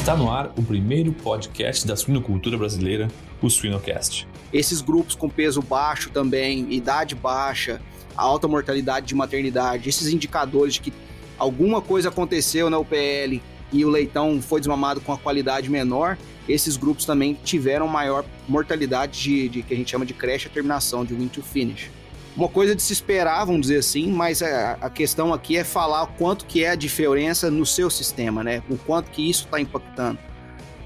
Está no ar o primeiro podcast da suinocultura brasileira, o Suinocast. Esses grupos com peso baixo também, idade baixa, alta mortalidade de maternidade, esses indicadores de que alguma coisa aconteceu na UPL e o leitão foi desmamado com a qualidade menor, esses grupos também tiveram maior mortalidade de, de que a gente chama de creche a terminação, de win to finish uma coisa de se esperar, vamos dizer assim, mas a, a, questão aqui é falar quanto que é a diferença no seu sistema, né? O quanto que isso está impactando.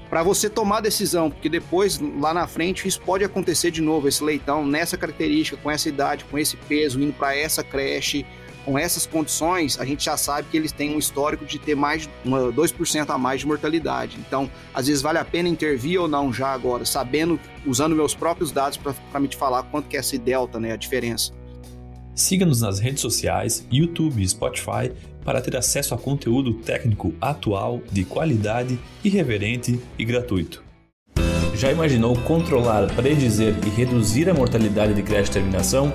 Para você tomar decisão, porque depois, lá na frente, isso pode acontecer de novo, esse leitão nessa característica, com essa idade, com esse peso, indo para essa creche, com essas condições, a gente já sabe que eles têm um histórico de ter mais uma, 2% a mais de mortalidade. Então, às vezes vale a pena intervir ou não já agora, sabendo, usando meus próprios dados para me te falar quanto que é esse delta, né, a diferença. Siga-nos nas redes sociais, YouTube e Spotify para ter acesso a conteúdo técnico atual, de qualidade, irreverente e gratuito. Já imaginou controlar, predizer e reduzir a mortalidade de creche terminação?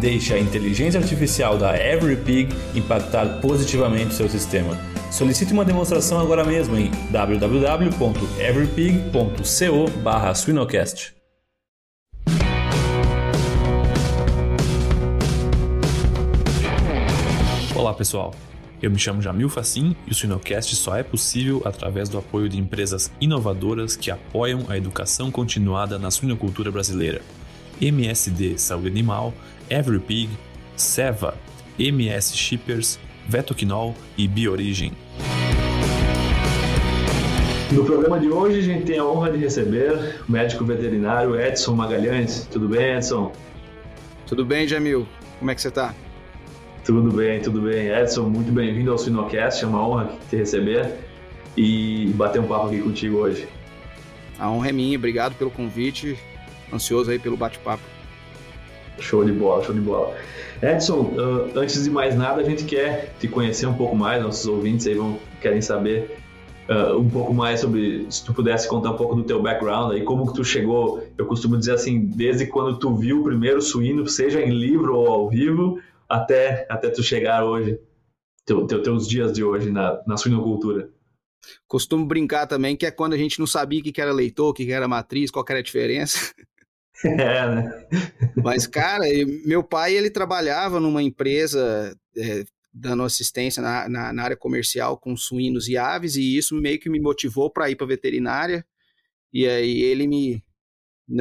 Deixe a inteligência artificial da EveryPig impactar positivamente seu sistema. Solicite uma demonstração agora mesmo em www.everypig.co/swinocast. Olá pessoal, eu me chamo Jamil Facim e o Suinocast só é possível através do apoio de empresas inovadoras que apoiam a educação continuada na suinocultura brasileira. MSD Saúde Animal, EveryPig, Seva, MS Shippers, Vetoquinol e Biorigem. No programa de hoje a gente tem a honra de receber o médico veterinário Edson Magalhães. Tudo bem, Edson? Tudo bem, Jamil. Como é que você está? Tudo bem, tudo bem. Edson, muito bem-vindo ao Sinocast. É uma honra te receber e bater um papo aqui contigo hoje. A honra é minha. Obrigado pelo convite. Ansioso aí pelo bate-papo. Show de bola, show de bola. Edson, uh, antes de mais nada, a gente quer te conhecer um pouco mais, nossos ouvintes aí vão querem saber uh, um pouco mais sobre, se tu pudesse contar um pouco do teu background aí, como que tu chegou, eu costumo dizer assim, desde quando tu viu o primeiro suíno, seja em livro ou ao vivo, até, até tu chegar hoje, teu, teu, teus dias de hoje na, na suinocultura. Costumo brincar também que é quando a gente não sabia o que era leitor, o que era matriz, qual era a diferença. É, né? Mas, cara, meu pai, ele trabalhava numa empresa é, dando assistência na, na, na, área comercial com suínos e aves, e isso meio que me motivou para ir para veterinária. E aí ele me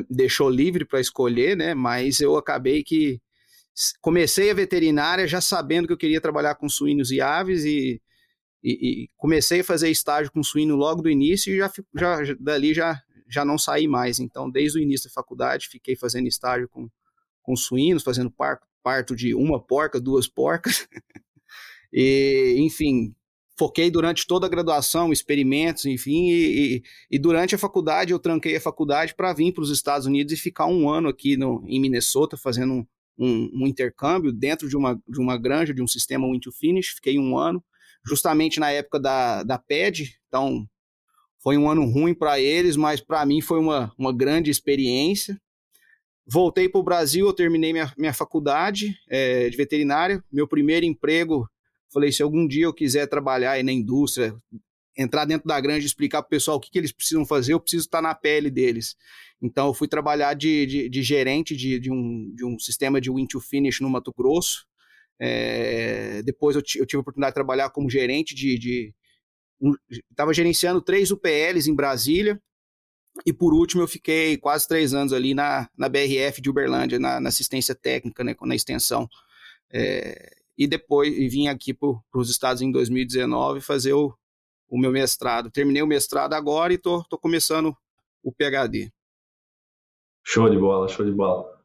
deixou livre para escolher, né? Mas eu acabei que comecei a veterinária já sabendo que eu queria trabalhar com suínos e aves e, e, e comecei a fazer estágio com suíno logo do início e já, já dali já já não saí mais. Então, desde o início da faculdade, fiquei fazendo estágio com, com suínos, fazendo parto, parto de uma porca, duas porcas. e, enfim, foquei durante toda a graduação, experimentos, enfim, e, e, e durante a faculdade eu tranquei a faculdade para vir para os Estados Unidos e ficar um ano aqui no, em Minnesota fazendo um, um, um, intercâmbio dentro de uma, de uma granja, de um sistema win to finish, fiquei um ano, justamente na época da, da PED, então foi um ano ruim para eles, mas para mim foi uma, uma grande experiência. Voltei para o Brasil, eu terminei minha, minha faculdade é, de veterinária. Meu primeiro emprego, falei, se algum dia eu quiser trabalhar aí na indústria, entrar dentro da granja e explicar para o pessoal o que, que eles precisam fazer, eu preciso estar na pele deles. Então, eu fui trabalhar de, de, de gerente de, de, um, de um sistema de win to finish no Mato Grosso. É, depois eu, eu, tive a oportunidade de trabalhar como gerente de, estava gerenciando três UPLs em Brasília, e por último eu fiquei quase três anos ali na, na BRF de Uberlândia, na, na assistência técnica, né, na extensão. É, e depois e vim aqui para os Estados em 2019 fazer o, o meu mestrado. Terminei o mestrado agora e tô, tô começando o PhD. Show de bola, show de bola.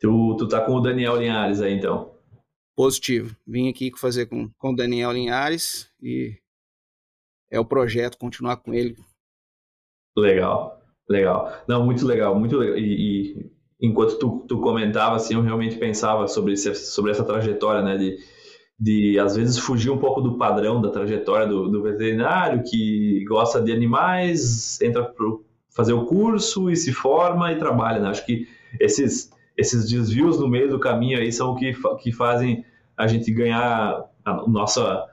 Tu, tu tá com o Daniel Linhares aí, então? Positivo. Vim aqui fazer com, com o Daniel Linhares e é o projeto, continuar com ele. Legal, legal. Não, muito legal, muito legal. E, e enquanto tu, tu comentava, assim, eu realmente pensava sobre, esse, sobre essa trajetória, né, de, de às vezes fugir um pouco do padrão da trajetória do, do veterinário, que gosta de animais, entra para fazer o curso e se forma e trabalha, né? Acho que esses, esses desvios no meio do caminho aí são o que, que fazem a gente ganhar a nossa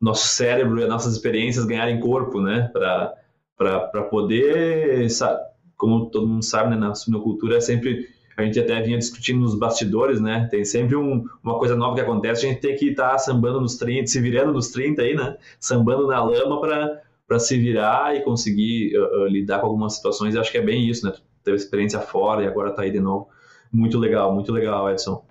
nosso cérebro e as nossas experiências ganharem corpo, né? Para poder, como todo mundo sabe, né, na suinocultura é sempre a gente até vinha discutindo nos bastidores, né? Tem sempre um, uma coisa nova que acontece, a gente tem que estar tá sambando nos 30, se virando nos 30 aí, né? Sambando na lama para se virar e conseguir uh, lidar com algumas situações. Eu acho que é bem isso, né? Tu teve experiência fora e agora está aí de novo. Muito legal, muito legal, Edson.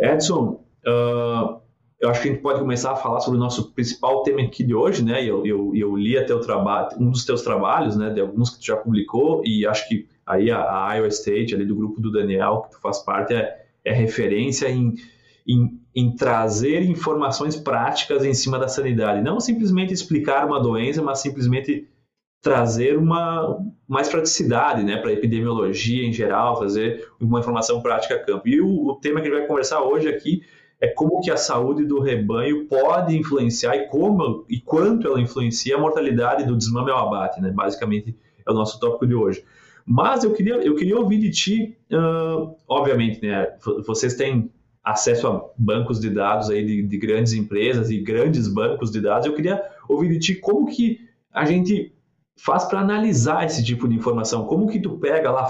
Edson, uh, eu acho que a gente pode começar a falar sobre o nosso principal tema aqui de hoje, né? Eu, eu, eu li até o trabalho, um dos teus trabalhos, né? De alguns que tu já publicou e acho que aí a, a Iowa State, ali do grupo do Daniel, que tu faz parte, é, é referência em, em, em, trazer informações práticas em cima da sanidade. Não simplesmente explicar uma doença, mas simplesmente trazer uma mais praticidade né, para a epidemiologia em geral, fazer uma informação prática a campo. E o, o tema que a gente vai conversar hoje aqui é como que a saúde do rebanho pode influenciar e como e quanto ela influencia a mortalidade do desmame ao abate, né? Basicamente é o nosso tópico de hoje. Mas eu queria, eu queria ouvir de ti, uh, obviamente, né? Vocês têm acesso a bancos de dados aí de, de, grandes empresas e grandes bancos de dados. Eu queria ouvir de ti como que a gente faz para analisar esse tipo de informação. Como que tu pega lá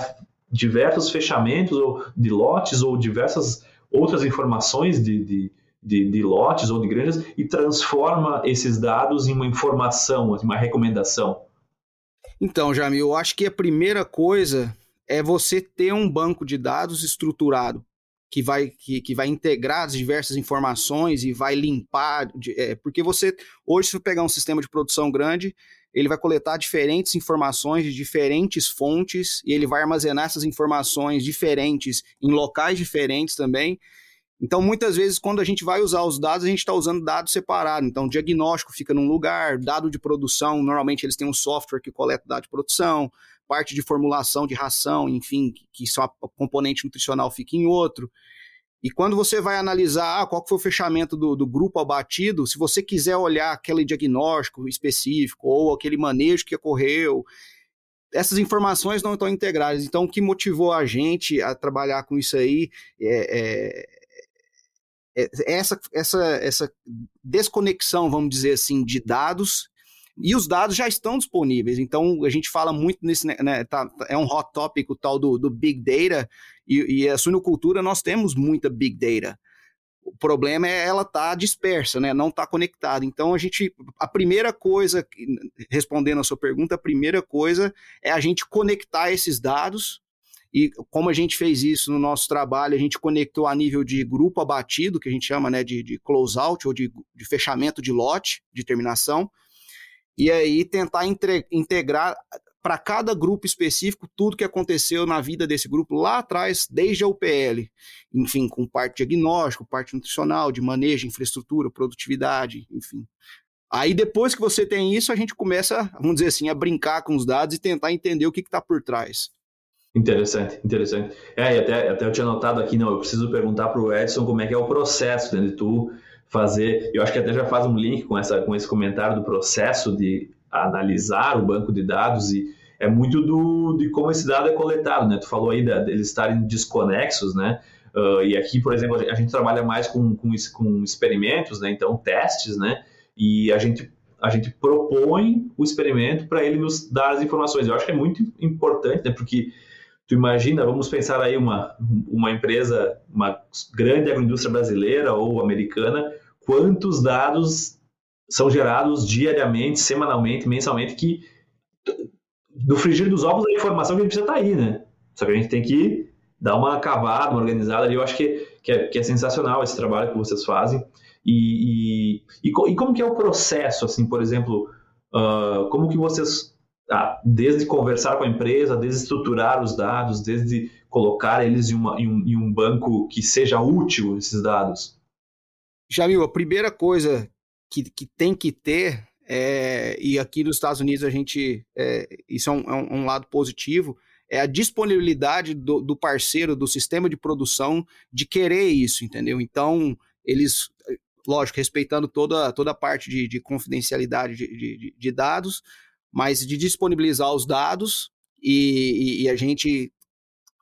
diversos fechamentos ou de lotes ou diversas outras informações de, de, de, de, lotes ou de granjas e transforma esses dados em uma informação, uma recomendação? Então, Jamil, eu acho que a primeira coisa é você ter um banco de dados estruturado que vai, que, que vai integrar as diversas informações e vai limpar, é, porque você, hoje, se você pegar um sistema de produção grande, ele vai coletar diferentes informações de diferentes fontes e ele vai armazenar essas informações diferentes em locais diferentes também. Então, muitas vezes, quando a gente vai usar os dados, a gente está usando dados separados. Então, diagnóstico fica num lugar, dado de produção, normalmente eles têm um software que coleta dado de produção, parte de formulação de ração, enfim, que só componente nutricional fica em outro. E quando você vai analisar ah, qual foi o fechamento do, do, grupo abatido, se você quiser olhar aquele diagnóstico específico ou aquele manejo que ocorreu, essas informações não estão integradas. Então, o que motivou a gente a trabalhar com isso aí é, é, é essa, essa, essa desconexão, vamos dizer assim, de dados e os dados já estão disponíveis. Então, a gente fala muito nesse, né, né tá, é um hot topic o tal do, do Big Data, e, e a suinocultura nós temos muita Big Data. O problema é ela tá dispersa, né? não está conectada. Então, a gente, a primeira coisa, respondendo a sua pergunta, a primeira coisa é a gente conectar esses dados e como a gente fez isso no nosso trabalho, a gente conectou a nível de grupo abatido, que a gente chama né, de, de close-out ou de, de, fechamento de lote, de terminação e aí tentar entre, integrar para cada grupo específico tudo que aconteceu na vida desse grupo lá atrás, desde a UPL, enfim, com parte diagnóstico, parte nutricional, de manejo, infraestrutura, produtividade, enfim. Aí depois que você tem isso, a gente começa, vamos dizer assim, a brincar com os dados e tentar entender o que está por trás. Interessante, interessante. É, e até, até eu tinha notado aqui, não, eu preciso perguntar para o Edson como é que é o processo né, de tu fazer, eu acho que até já faz um link com, essa, com esse comentário do processo de analisar o banco de dados e é muito do, de como esse dado é coletado, né? Tu falou aí deles de estarem desconexos, né? Uh, e aqui, por exemplo, a gente trabalha mais com, com, com experimentos, né? Então, testes, né? E a gente a gente propõe o experimento para ele nos dar as informações. Eu acho que é muito importante, né? Porque tu imagina, vamos pensar aí uma, uma empresa, uma grande agroindústria brasileira ou americana, quantos dados são gerados diariamente, semanalmente, mensalmente, que no frigir dos ovos a informação que a gente precisa estar tá aí, né? Só que a gente tem que dar uma cavada, uma organizada ali. Eu acho que, que, é, que é sensacional esse trabalho que vocês fazem. E, e, e, como que é o processo, assim, por exemplo, uh, como que vocês ah, desde conversar com a empresa, desde estruturar os dados, desde colocar eles em, uma, em, um, em um banco que seja útil, esses dados? Jamil, a primeira coisa que, que tem que ter, é, e aqui nos Estados Unidos a gente, é, isso é um, é um, lado positivo, é a disponibilidade do, do, parceiro, do sistema de produção, de querer isso, entendeu? Então, eles, lógico, respeitando toda, toda a parte de, de confidencialidade de, de, de dados, mas de disponibilizar os dados e, e, e a gente,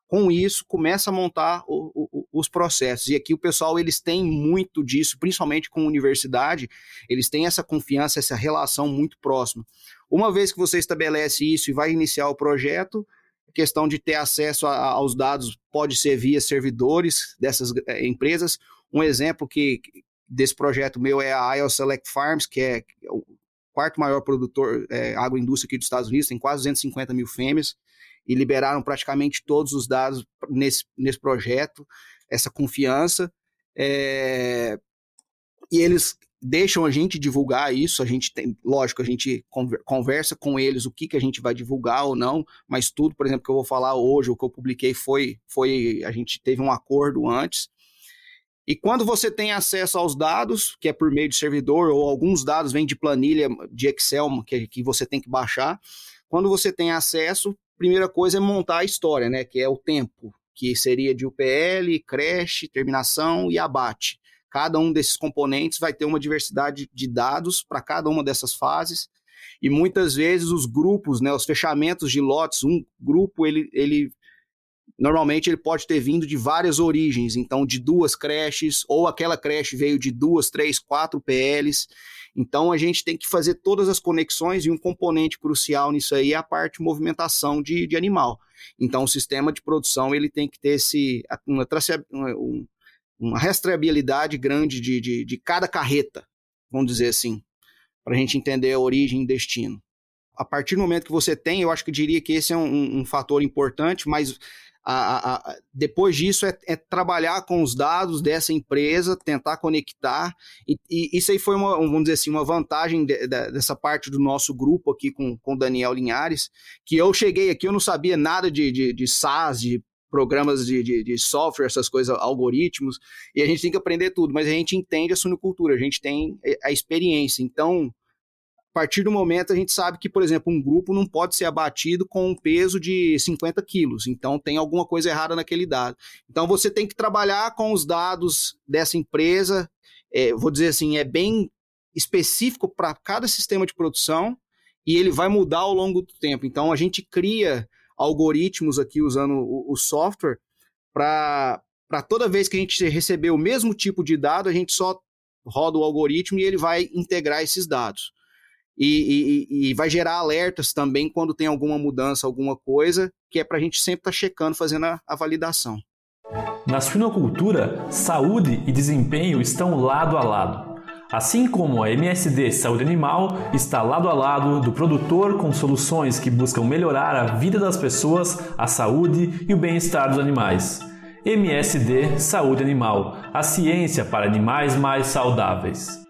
com isso, começa a montar o, o, os processos. E aqui o pessoal, eles têm muito disso, principalmente com universidade, eles têm essa confiança, essa relação muito próxima. Uma vez que você estabelece isso e vai iniciar o projeto, questão de ter acesso a, aos dados pode ser via servidores dessas é, empresas. Um exemplo que desse projeto meu é a IO Select Farms, que é o quarto maior produtor é, agroindústria aqui dos Estados Unidos, tem quase 250 mil fêmeas, e liberaram praticamente todos os dados nesse, nesse projeto, essa confiança. É, e eles deixam a gente divulgar isso, a gente tem, lógico, a gente conversa com eles o que, que a gente vai divulgar ou não, mas tudo, por exemplo, que eu vou falar hoje, o que eu publiquei foi, foi a gente teve um acordo antes. E quando você tem acesso aos dados, que é por meio de servidor, ou alguns dados vêm de planilha de Excel que, que você tem que baixar, quando você tem acesso, primeira coisa é montar a história, né? Que é o tempo, que seria de UPL, creche, terminação e abate. Cada um desses componentes vai ter uma diversidade de dados para cada uma dessas fases. E muitas vezes os grupos, né, os fechamentos de lotes, um grupo ele, ele normalmente ele pode ter vindo de várias origens, então de duas creches, ou aquela creche veio de duas, três, quatro PLs. Então a gente tem que fazer todas as conexões e um componente crucial nisso aí é a parte de movimentação de, de animal. Então o sistema de produção ele tem que ter esse, uma, uma rastreabilidade grande de, de, de cada carreta, vamos dizer assim, para a gente entender a origem e destino. A partir do momento que você tem, eu acho que diria que esse é um, um fator importante, mas a, a, depois disso é, é, trabalhar com os dados dessa empresa, tentar conectar, e, e, isso aí foi uma, vamos dizer assim, uma vantagem de, de, dessa parte do nosso grupo aqui com o Daniel Linhares, que eu cheguei aqui, eu não sabia nada de, de, de SaaS, de programas de, de, de, software, essas coisas, algoritmos, e a gente tem que aprender tudo, mas a gente entende a sunicultura, a gente tem a experiência, então partir do momento a gente sabe que, por exemplo, um grupo não pode ser abatido com um peso de 50 quilos, então tem alguma coisa errada naquele dado. Então você tem que trabalhar com os dados dessa empresa, é, vou dizer assim, é bem específico para cada sistema de produção e ele vai mudar ao longo do tempo. Então a gente cria algoritmos aqui usando o, o software para toda vez que a gente receber o mesmo tipo de dado, a gente só roda o algoritmo e ele vai integrar esses dados e, e, e, vai gerar alertas também quando tem alguma mudança, alguma coisa, que é para a gente sempre estar tá checando, fazendo a, a validação. Na suinocultura, saúde e desempenho estão lado a lado. Assim como a MSD Saúde Animal está lado a lado do produtor com soluções que buscam melhorar a vida das pessoas, a saúde e o bem-estar dos animais. MSD Saúde Animal, a ciência para animais mais saudáveis.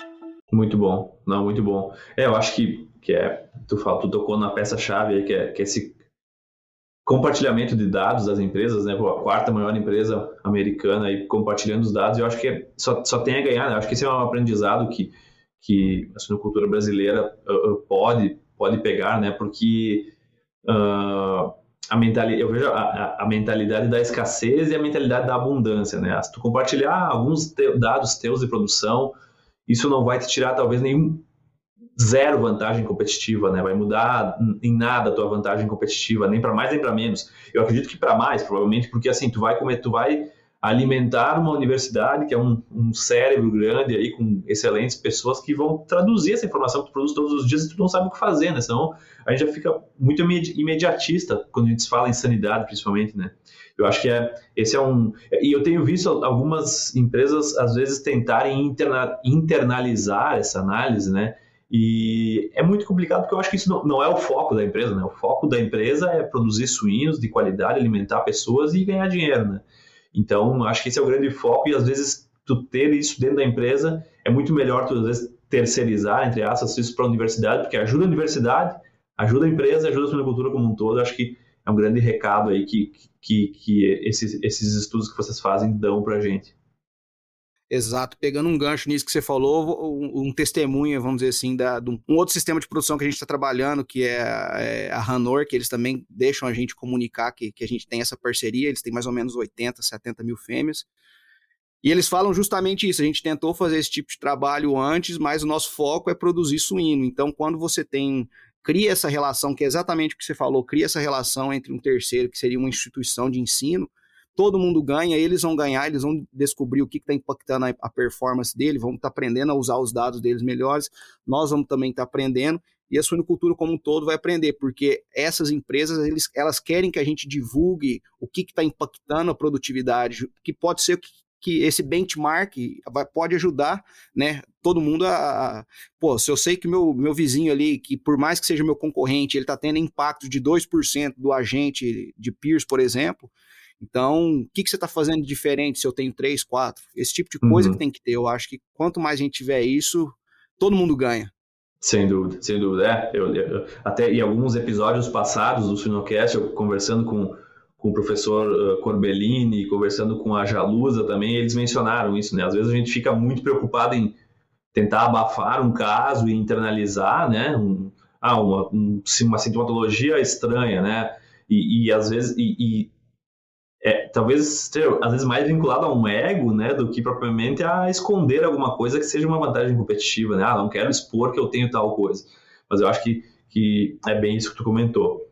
Muito bom, não, muito bom. É, eu acho que, que é, tu, fala, tu tocou na peça-chave que é, que é esse compartilhamento de dados das empresas, né? Pô, a quarta maior empresa americana aí compartilhando os dados, eu acho que é, só, só tem a ganhar, né? Eu acho que esse é um aprendizado que, que a suinocultura brasileira uh, uh, pode, pode pegar, né? Porque uh, a mentalidade, eu vejo a, a, mentalidade da escassez e a mentalidade da abundância, né? Se tu compartilhar alguns te, dados teus de produção, isso não vai te tirar talvez nenhum zero vantagem competitiva, né? Vai mudar em nada a tua vantagem competitiva, nem para mais nem para menos. Eu acredito que para mais, provavelmente, porque assim tu vai comer, tu vai alimentar uma universidade que é um, um, cérebro grande aí com excelentes pessoas que vão traduzir essa informação que tu produz todos os dias e tu não sabe o que fazer, né? Senão a gente já fica muito imediatista quando a gente fala em sanidade, principalmente, né? Eu acho que é, esse é um. E eu tenho visto algumas empresas, às vezes, tentarem interna, internalizar essa análise, né? E é muito complicado porque eu acho que isso não, não, é o foco da empresa, né? O foco da empresa é produzir suínos de qualidade, alimentar pessoas e ganhar dinheiro, né? Então, acho que esse é o grande foco e às vezes tu ter isso dentro da empresa é muito melhor tu às vezes terceirizar, entre aspas, isso para a universidade, porque ajuda a universidade, ajuda a empresa, ajuda a suinocultura como um todo. Acho que é um grande recado aí que, que, que esses, esses estudos que vocês fazem dão para a gente. Exato, pegando um gancho nisso que você falou, um, um testemunho, vamos dizer assim, da, de um outro sistema de produção que a gente está trabalhando, que é, é, a Ranor, que eles também deixam a gente comunicar que, que a gente tem essa parceria, eles têm mais ou menos 80, 70 mil fêmeas, e eles falam justamente isso, a gente tentou fazer esse tipo de trabalho antes, mas o nosso foco é produzir suíno, então quando você tem cria essa relação, que é exatamente o que você falou, cria essa relação entre um terceiro, que seria uma instituição de ensino, todo mundo ganha, eles vão ganhar, eles vão descobrir o que está impactando a, a, performance dele, vão estar tá aprendendo a usar os dados deles melhores, nós vamos também estar tá aprendendo, e a suinocultura como um todo vai aprender, porque essas empresas eles, elas querem que a gente divulgue o que está impactando a produtividade, que pode ser que, que esse benchmark vai, pode ajudar né, todo mundo a, a, Pô, se eu sei que meu, meu vizinho ali, que por mais que seja meu concorrente, ele está tendo impacto de 2% do agente de peers, por exemplo, então, o que, que você está fazendo de diferente se eu tenho 3, 4? Esse tipo de coisa uhum. que tem que ter. Eu acho que quanto mais a gente tiver isso, todo mundo ganha. Sem dúvida, sem dúvida. É, eu, eu, até em alguns episódios passados do Sinocast, eu conversando com, com o professor Corbellini, conversando com a Jalusa também, eles mencionaram isso, né? Às vezes a gente fica muito preocupado em tentar abafar um caso e internalizar, né? Um, ah, uma, um, uma sintomatologia estranha, né? E, e às vezes, e, e é, talvez às vezes mais vinculado a um ego, né, do que propriamente a esconder alguma coisa que seja uma vantagem competitiva, né? Ah, não quero expor que eu tenho tal coisa. Mas eu acho que, que é bem isso que tu comentou.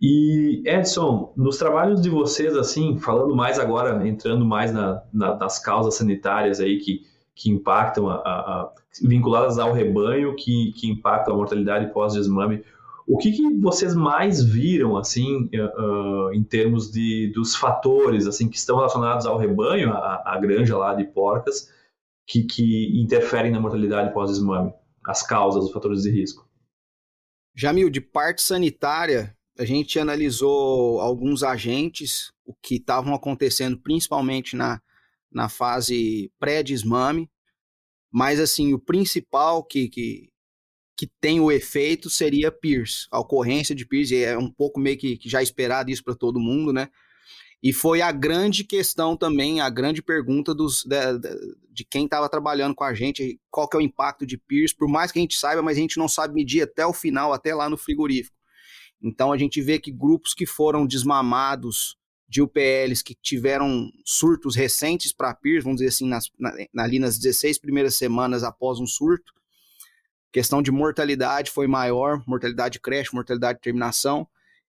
E Edson, nos trabalhos de vocês, assim, falando mais agora, entrando mais na, na, nas causas sanitárias aí que, que impactam, a, a, a, vinculadas ao rebanho, que, que impactam a mortalidade pós-desmame, o que, que, vocês mais viram, assim, uh, em termos de, dos fatores, assim, que estão relacionados ao rebanho, à, granja lá de porcas, que, que interferem na mortalidade pós-desmame? As causas, os fatores de risco. Jamil, de parte sanitária, a gente analisou alguns agentes, o que estavam acontecendo principalmente na, na fase pré-desmame, mas assim, o principal que, que, que tem o efeito seria Pierce, a ocorrência de Pierce, é um pouco meio que, que já esperado isso para todo mundo, né? E foi a grande questão também, a grande pergunta dos, de, de quem estava trabalhando com a gente, qual que é o impacto de Pierce, por mais que a gente saiba, mas a gente não sabe medir até o final, até lá no frigorífico. Então a gente vê que grupos que foram desmamados de UPLs que tiveram surtos recentes para Pierce, vamos dizer assim, nas, na, ali nas 16 primeiras semanas após um surto, Questão de mortalidade foi maior, mortalidade creche, mortalidade de terminação.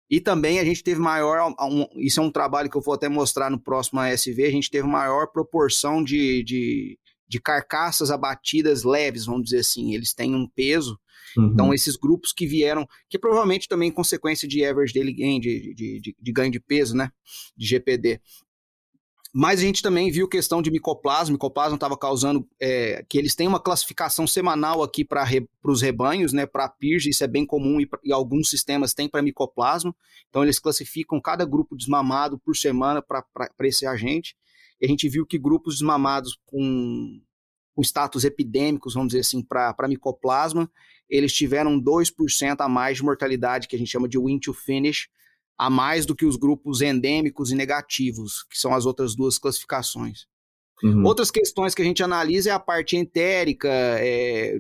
E também a gente teve maior, um, isso é um trabalho que eu vou até mostrar no próximo ASV, a gente teve maior proporção de, de, de carcaças abatidas leves, vamos dizer assim. Eles têm um peso. Uhum. Então, esses grupos que vieram, que provavelmente também consequência de average daily gain, de, de, de, de ganho de peso, né? De GPD. Mas a gente também viu questão de micoplasma. Micoplasma estava causando é, que eles têm uma classificação semanal aqui para re, os rebanhos, né? Para PIRG, isso é bem comum e, e alguns sistemas têm para micoplasma. Então eles classificam cada grupo desmamado por semana para esse agente. E a gente viu que grupos desmamados com, com status epidêmicos, vamos dizer assim, para micoplasma, eles tiveram 2% a mais de mortalidade, que a gente chama de win to finish, a mais do que os grupos endêmicos e negativos, que são as outras duas classificações. Uhum. Outras questões que a gente analisa é a parte entérica, é,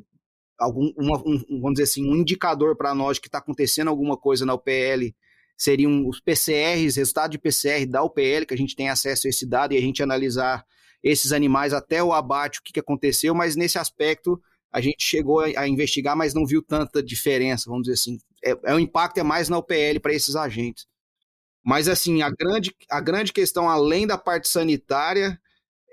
algum, uma, um, vamos dizer assim, um indicador para nós de que está acontecendo alguma coisa na UPL seriam os PCRs, resultado de PCR da UPL, que a gente tem acesso a esse dado e a gente analisar esses animais até o abate, o que, que aconteceu, mas nesse aspecto a gente chegou a, a investigar, mas não viu tanta diferença, vamos dizer assim. É, é o impacto é mais na UPL para esses agentes. Mas, assim, a grande, a grande questão, além da parte sanitária,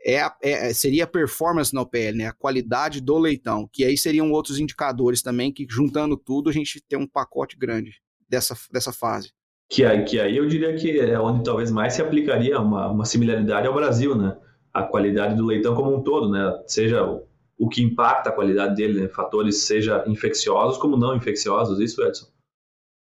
é, a, é, seria a performance na OPL, né? A qualidade do leitão, que aí seriam outros indicadores também, que juntando tudo, a gente tem um pacote grande dessa, dessa fase. Que aí, que aí eu diria que é onde talvez mais se aplicaria uma, uma similaridade ao Brasil, né? A qualidade do leitão como um todo, né? Seja o, o que impacta a qualidade dele, né? fatores seja infecciosos como não infecciosos, isso, Edson?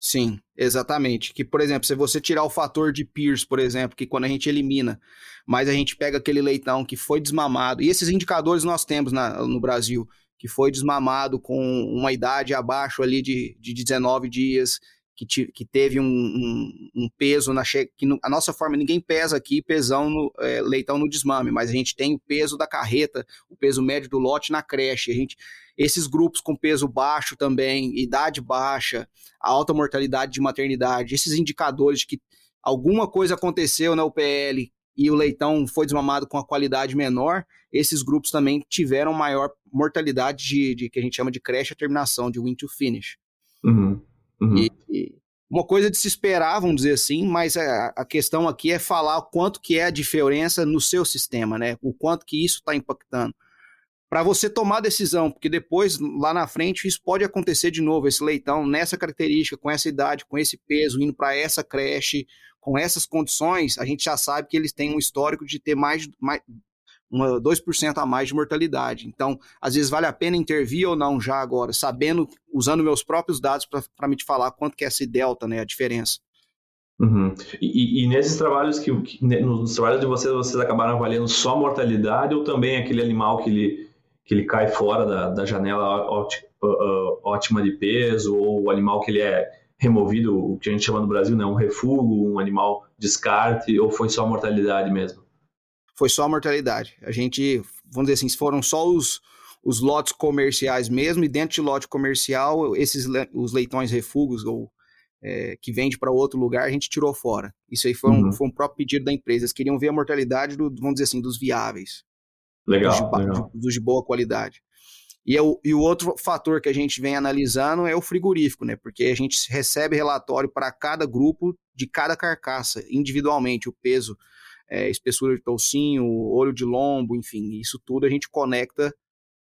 Sim, exatamente. Que, por exemplo, se você tirar o fator de Pierce, por exemplo, que quando a gente elimina, mas a gente pega aquele leitão que foi desmamado, e esses indicadores nós temos na, no Brasil, que foi desmamado com uma idade abaixo ali de, de 19 dias, que, te, que teve um, um, um, peso na que no, a nossa forma ninguém pesa aqui pesão no, é, leitão no desmame, mas a gente tem o peso da carreta, o peso médio do lote na creche. A gente esses grupos com peso baixo também, idade baixa, alta mortalidade de maternidade, esses indicadores de que alguma coisa aconteceu na UPL e o leitão foi desmamado com a qualidade menor, esses grupos também tiveram maior mortalidade de, de que a gente chama de creche a terminação, de win to finish. Uhum. Uhum. E, uma coisa de se esperar, vamos dizer assim, mas a, a questão aqui é falar o quanto que é a diferença no seu sistema, né? O quanto que isso está impactando. Para você tomar decisão, porque depois, lá na frente, isso pode acontecer de novo, esse leitão nessa característica, com essa idade, com esse peso, indo para essa creche, com essas condições, a gente já sabe que eles têm um histórico de ter mais, mais uma, 2% a mais de mortalidade. Então, às vezes vale a pena intervir ou não já agora, sabendo, usando meus próprios dados para me te falar quanto que é esse delta, né, a diferença. Uhum. E, e, nesses trabalhos que, que, nos trabalhos de vocês, vocês acabaram avaliando só mortalidade ou também aquele animal que ele, que ele cai fora da, da janela ótima de peso ou o animal que ele é removido, o que a gente chama no Brasil, né, um refúgio, um animal descarte ou foi só mortalidade mesmo? Foi só a mortalidade. A gente, vamos dizer assim, foram só os, os lotes comerciais mesmo, e dentro de lote comercial, esses os leitões refugos ou é, que vende para outro lugar, a gente tirou fora. Isso aí foi, uhum. um, foi um próprio pedido da empresa. Eles queriam ver a mortalidade, do, vamos dizer assim, dos viáveis. Legal. Dos de, legal. dos de boa qualidade. E, é o, e o outro fator que a gente vem analisando é o frigorífico, né? Porque a gente recebe relatório para cada grupo de cada carcaça, individualmente, o peso é, espessura de toucinho, olho de lombo, enfim, isso tudo a gente conecta.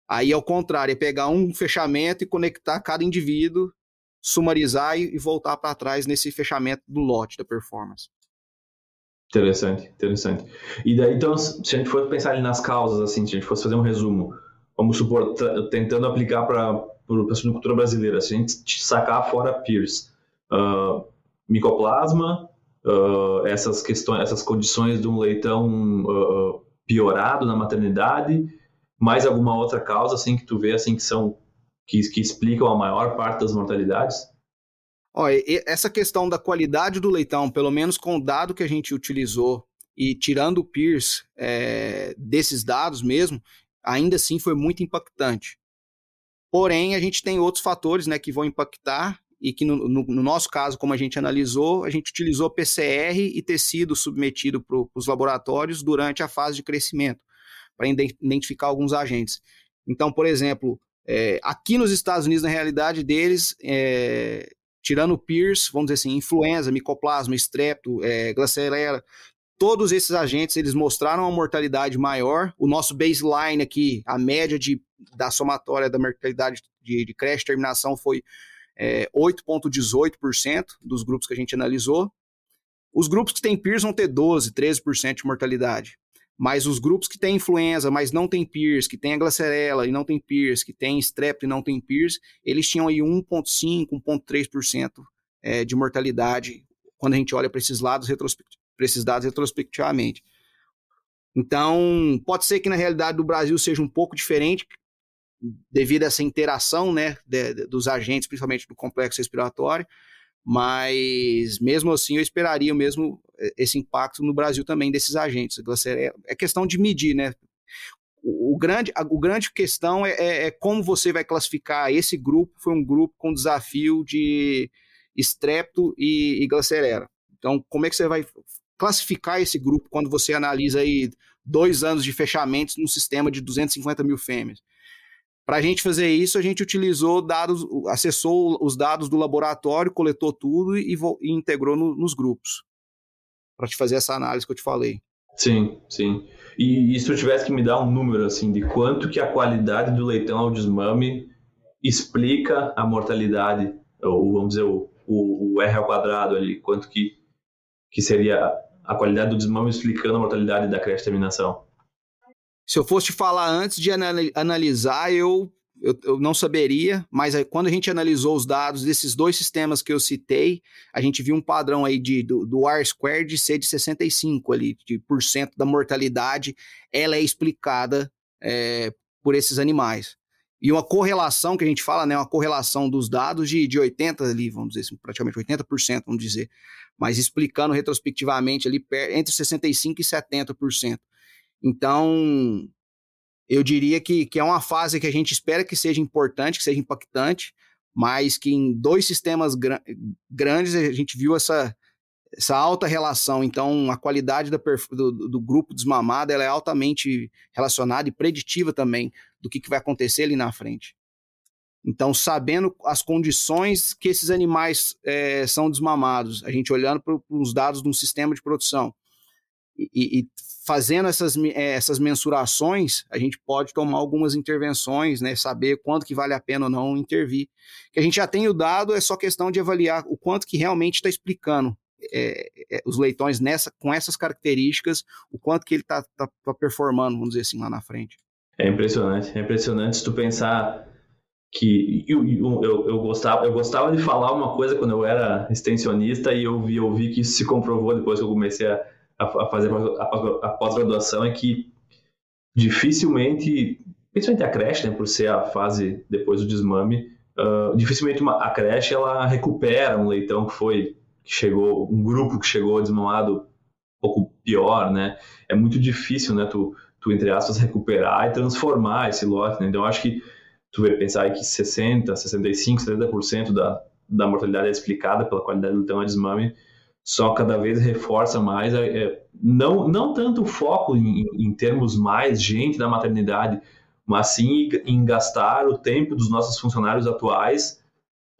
Aí, ao contrário, é pegar um fechamento e conectar cada indivíduo, sumarizar e, e voltar para trás nesse fechamento do lote da performance. Interessante, interessante. E daí, então, se a gente for pensar ali nas causas, assim, se a gente fosse fazer um resumo, vamos supor, tentando aplicar para a suinocultura brasileira, se a gente sacar fora Pierce, uh, micoplasma, uh, essas questões, essas condições de um leitão uh, piorado na maternidade, mais alguma outra causa assim que tu vê assim que são que, que explicam a maior parte das mortalidades? Olha, essa questão da qualidade do leitão, pelo menos com o dado que a gente utilizou e tirando o Pierce é, desses dados mesmo, ainda assim foi muito impactante. Porém, a gente tem outros fatores né, que vão impactar e que no, no, no, nosso caso, como a gente analisou, a gente utilizou PCR e tecido submetido para os laboratórios durante a fase de crescimento, para identificar alguns agentes. Então, por exemplo, é, aqui nos Estados Unidos, na realidade deles, é, tirando o Pierce, vamos dizer assim, influenza, micoplasma, estrepto, é, todos esses agentes eles mostraram uma mortalidade maior. O nosso baseline aqui, a média de, da somatória da mortalidade de, de creche terminação foi é, 8,18% dos grupos que a gente analisou. Os grupos que têm PIRS vão ter 12%, 13% de mortalidade. Mas os grupos que têm influenza, mas não têm PIRS, que têm a glacerela e não têm PIRS, que têm strep e não têm PIRS, eles tinham aí 1,5%, 1,3% é, de mortalidade quando a gente olha para esses, para esses dados retrospectivamente. Então, pode ser que na realidade do Brasil seja um pouco diferente, devido a essa interação né, de, de, dos agentes, principalmente do complexo respiratório, mas mesmo assim eu esperaria mesmo é, esse impacto no Brasil também desses agentes. É questão de medir, né? O, o grande, a o grande questão é, é, é, como você vai classificar esse grupo. Foi um grupo com desafio de estrepto e, e glacerera. Então, como é que você vai classificar esse grupo quando você analisa aí dois anos de fechamentos num sistema de 250 mil fêmeas? Para a gente fazer isso, a gente utilizou dados, acessou os dados do laboratório, coletou tudo e, e integrou no, nos grupos. Para te fazer essa análise que eu te falei. Sim, sim. E, e, se tu tivesse que me dar um número assim de quanto que a qualidade do leitão ao desmame explica a mortalidade, ou vamos dizer, o, o, o R ao quadrado ali, quanto que, que seria a qualidade do desmame explicando a mortalidade da creche terminação? Se eu fosse falar antes de analisar, eu, eu, eu, não saberia, mas quando a gente analisou os dados desses dois sistemas que eu citei, a gente viu um padrão aí de, do, do R-square de ser de 65 ali, de por cento da mortalidade, ela é explicada é, por esses animais. E uma correlação que a gente fala, né, uma correlação dos dados de, de 80 ali, vamos dizer assim, praticamente 80%, vamos dizer, mas explicando retrospectivamente ali entre 65 e 70%. Então, eu diria que, que é uma fase que a gente espera que seja importante, que seja impactante, mas que em dois sistemas gr grandes a gente viu essa, essa alta relação. Então, a qualidade do, do, grupo desmamado ela é altamente relacionada e preditiva também do que, que vai acontecer ali na frente. Então, sabendo as condições que esses animais é, são desmamados, a gente olhando para os dados de um sistema de produção e, e fazendo essas, é, essas mensurações, a gente pode tomar algumas intervenções, né, saber quanto que vale a pena ou não intervir. Que a gente já tem o dado, é só questão de avaliar o quanto que realmente está explicando é, é, os leitões nessa, com essas características, o quanto que ele está tá, tá performando, vamos dizer assim, lá na frente. É impressionante, é impressionante se tu pensar que eu, eu, eu, gostava, eu gostava de falar uma coisa quando eu era extensionista e eu vi, eu vi que isso se comprovou depois que eu comecei a, a fazer a, pós-graduação, é que dificilmente, principalmente a creche, né, por ser a fase depois do desmame, uh, dificilmente uma, a creche ela recupera um leitão que foi que chegou, um grupo que chegou desmamado um pouco pior, né? É muito difícil, né, tu, tu entre aspas recuperar e transformar esse lote, né? Então acho que tu vai pensar aí que 60, 65, 70% da, da mortalidade é explicada pela qualidade do tema desmame, só cada vez reforça mais, é, é, não, não tanto o foco em, em termos mais gente da maternidade, mas sim em gastar o tempo dos nossos funcionários atuais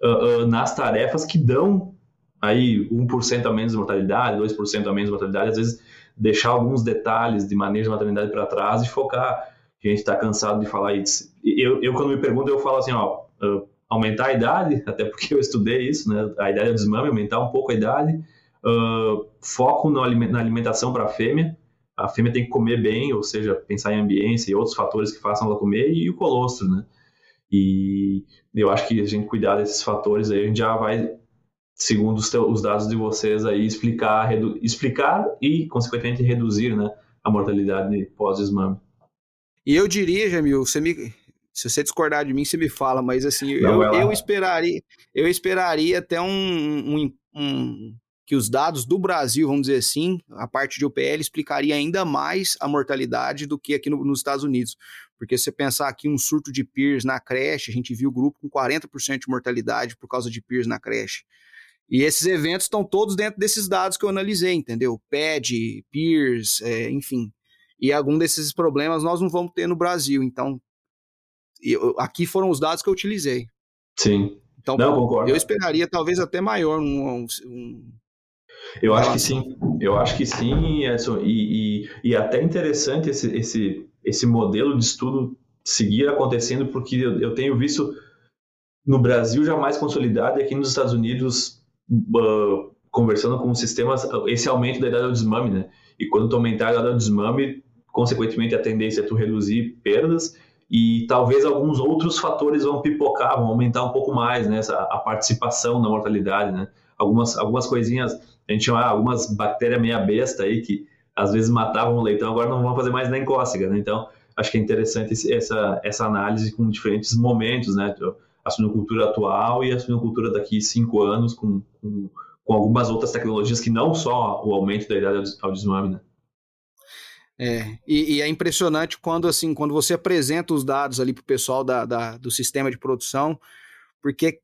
uh, uh, nas tarefas que dão aí 1% a menos de mortalidade, 2% a menos de mortalidade, às vezes deixar alguns detalhes de manejo de maternidade para trás e focar a gente está cansado de falar isso. Eu, eu, quando me pergunto, eu falo assim, ó, uh, aumentar a idade, até porque eu estudei isso, né? A idade do desmame, aumentar um pouco a idade, uh, foco no, na alimentação para a fêmea. A fêmea tem que comer bem, ou seja, pensar em ambiência e outros fatores que façam ela comer, e o colostro, né? E eu acho que a gente cuidar desses fatores aí, a gente já vai, segundo os, teus, os dados de vocês aí, explicar, explicar e, consequentemente, reduzir né, a mortalidade pós-desmame. E eu diria, Jamil, você me, se você discordar de mim, você me fala, mas assim, eu, eu, esperaria, eu esperaria até um, um, um, que os dados do Brasil, vamos dizer assim, a parte de UPL explicaria ainda mais a mortalidade do que aqui no, nos Estados Unidos. Porque se você pensar aqui um surto de PIRS na creche, a gente viu o grupo com 40% de mortalidade por causa de PIRS na creche. E esses eventos estão todos dentro desses dados que eu analisei, entendeu? PED, PIRS, é, enfim. E algum desses problemas nós não vamos ter no Brasil. Então, eu, aqui foram os dados que eu utilizei. Sim. Então, não, eu esperaria talvez até maior um, um eu acho que sim, eu acho que sim, Edson, e, e, e até interessante esse, esse, esse modelo de estudo seguir acontecendo, porque eu, eu tenho visto no Brasil já mais consolidado e aqui nos Estados Unidos, uh, conversando com sistemas, esse aumento da idade do desmame, né? E quando tu aumentar a idade do desmame, consequentemente a tendência é tu reduzir perdas e talvez alguns outros fatores vão pipocar, vão aumentar um pouco mais, né? Essa, a participação na mortalidade, né? Algumas, algumas coisinhas, a gente ah, algumas bactérias meia besta aí que às vezes matavam o leitão, agora não vão fazer mais nem cócega, né? Então, acho que é interessante essa, essa análise com diferentes momentos, né? A suinocultura atual e a suinocultura daqui cinco anos com, com, com algumas outras tecnologias que não só o aumento da idade ao desmame, né? É, e, e, é impressionante quando assim, quando você apresenta os dados ali para o pessoal da, da, do sistema de produção, porque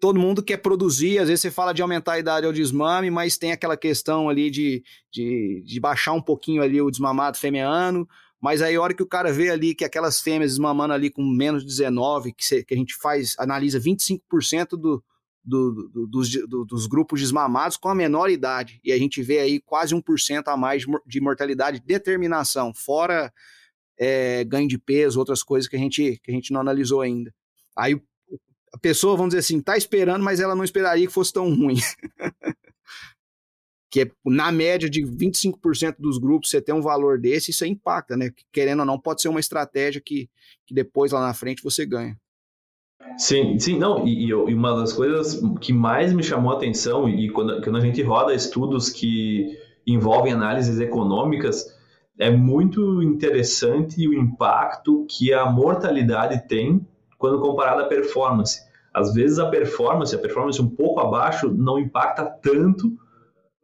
todo mundo quer produzir, às vezes você fala de aumentar a idade ao desmame, mas tem aquela questão ali de, de, de baixar um pouquinho ali o desmamado fêmea-ano, mas aí a hora que o cara vê ali que aquelas fêmeas desmamando ali com menos de 19, que, que a gente faz, analisa 25% do, do, do, dos, do, dos grupos desmamados com a menor idade. E a gente vê aí quase 1% a mais de mortalidade, determinação, fora é, ganho de peso, outras coisas que a gente, que a gente não analisou ainda. Aí a pessoa, vamos dizer assim, tá esperando, mas ela não esperaria que fosse tão ruim. que é, na média de 25% dos grupos você tem um valor desse, isso impacta, né? Querendo ou não, pode ser uma estratégia que, que depois lá na frente você ganha. Sim, sim, não, e, e, uma das coisas que mais me chamou a atenção, e quando, quando a gente roda estudos que envolvem análises econômicas, é muito interessante o impacto que a mortalidade tem quando comparada à performance. Às vezes a performance, a performance um pouco abaixo, não impacta tanto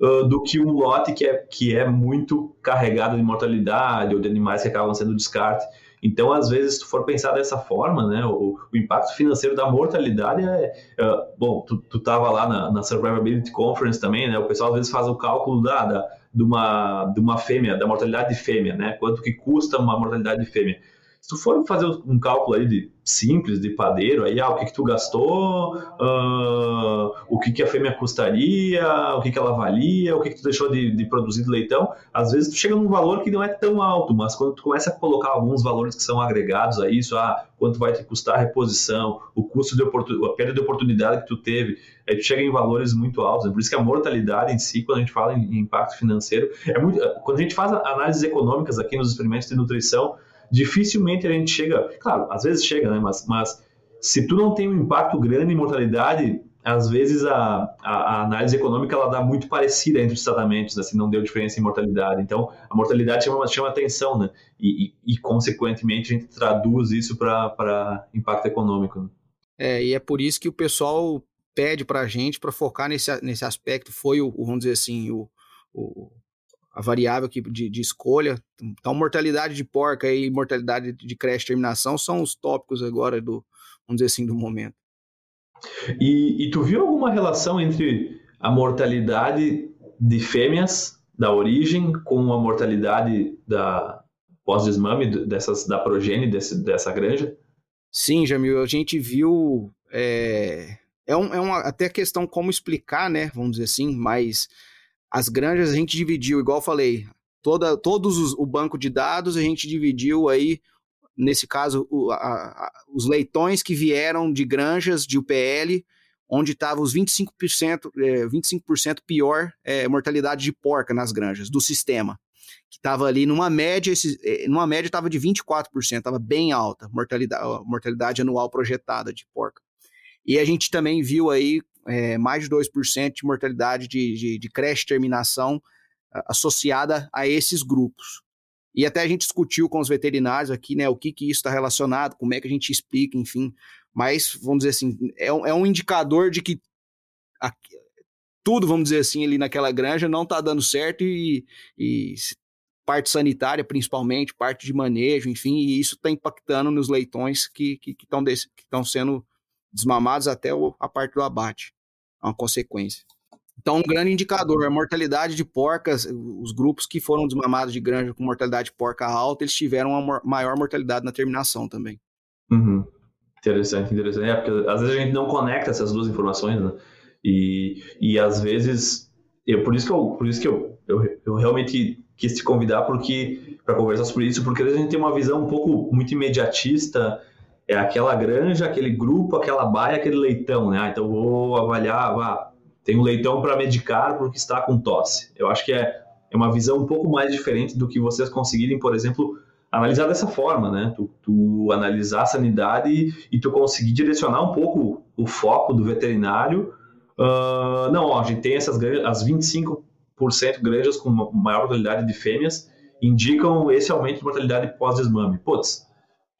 uh, do que um lote que é, que é muito carregado de mortalidade ou de animais que acabam sendo descarte. Então, às vezes, se tu for pensar dessa forma, né, o, o impacto financeiro da mortalidade é... é bom, tu, tu tava lá na, na, Survivability Conference também, né, o pessoal às vezes faz o cálculo da, da, de, uma, de uma fêmea, da mortalidade de fêmea, né, quanto que custa uma mortalidade de fêmea. Se tu for fazer um cálculo aí de simples, de padeiro, aí, ah, o que, que tu gastou, uh, o que, que a fêmea custaria, o que, que ela valia, o que, que tu deixou de, de produzir de leitão, às vezes tu chega num valor que não é tão alto, mas quando tu começa a colocar alguns valores que são agregados a isso, ah, quanto vai te custar a reposição, o custo de oportunidade, a perda de oportunidade que tu teve, aí tu chega em valores muito altos. Né? Por isso que a mortalidade em si, quando a gente fala em, impacto financeiro, é muito. Quando a gente faz análises econômicas aqui nos experimentos de nutrição, dificilmente a gente chega, claro, às vezes chega, né? Mas, mas se tu não tem um impacto grande em mortalidade, às vezes a, a, a, análise econômica ela dá muito parecida entre os tratamentos, assim, não deu diferença em mortalidade. Então, a mortalidade chama, chama atenção, né? E, e, e consequentemente, a gente traduz isso para impacto econômico. Né? É, e é por isso que o pessoal pede para a gente para focar nesse, nesse aspecto. Foi, o, vamos dizer assim, o, o a variável aqui de, de, escolha. Então, mortalidade de porca e mortalidade de creche terminação são os tópicos agora do, vamos dizer assim, do momento. E, e tu viu alguma relação entre a mortalidade de fêmeas da origem com a mortalidade da pós-desmame dessas da progênie desse, dessa granja? Sim, Jamil, a gente viu é, é, um, é uma até questão como explicar, né? Vamos dizer assim, mas as granjas a gente dividiu, igual falei, toda, todos os, o banco de dados a gente dividiu aí, nesse caso, o, a, a, os leitões que vieram de granjas de UPL, onde estava os 25%, é, 25 pior é, mortalidade de porca nas granjas do sistema. Que estava ali numa média, esse, é, numa média estava de 24%, estava bem alta mortalidade, mortalidade anual projetada de porca. E a gente também viu aí é, mais de 2% de mortalidade de, de, de creche terminação associada a esses grupos. E até a gente discutiu com os veterinários aqui, né, o que que isso está relacionado, como é que a gente explica, enfim. Mas, vamos dizer assim, é um, é um indicador de que a, tudo, vamos dizer assim, ali naquela granja não está dando certo e, e, parte sanitária, principalmente, parte de manejo, enfim, e isso está impactando nos leitões que estão que, que, que sendo desmamados até a parte do abate. Uma consequência. Então, um grande indicador, a mortalidade de porcas, os grupos que foram desmamados de granja com mortalidade de porca alta, eles tiveram uma maior mortalidade na terminação também. Uhum. Interessante, interessante. É, porque às vezes a gente não conecta essas duas informações, né? E, e às vezes, eu, por isso que, eu, por isso que eu, eu, eu realmente quis te convidar porque para conversar sobre isso, porque às vezes a gente tem uma visão um pouco muito imediatista é aquela granja, aquele grupo, aquela baia, aquele leitão, né? Ah, então vou avaliar, ah, tem um leitão para medicar porque está com tosse. Eu acho que é, é uma visão um pouco mais diferente do que vocês conseguirem, por exemplo, analisar dessa forma, né? Tu, tu analisar a sanidade e, e tu conseguir direcionar um pouco o foco do veterinário. Uh, não, ó, a gente tem essas granjas, as 25% granjas com maior mortalidade de fêmeas indicam esse aumento de mortalidade pós-desmame. Putz,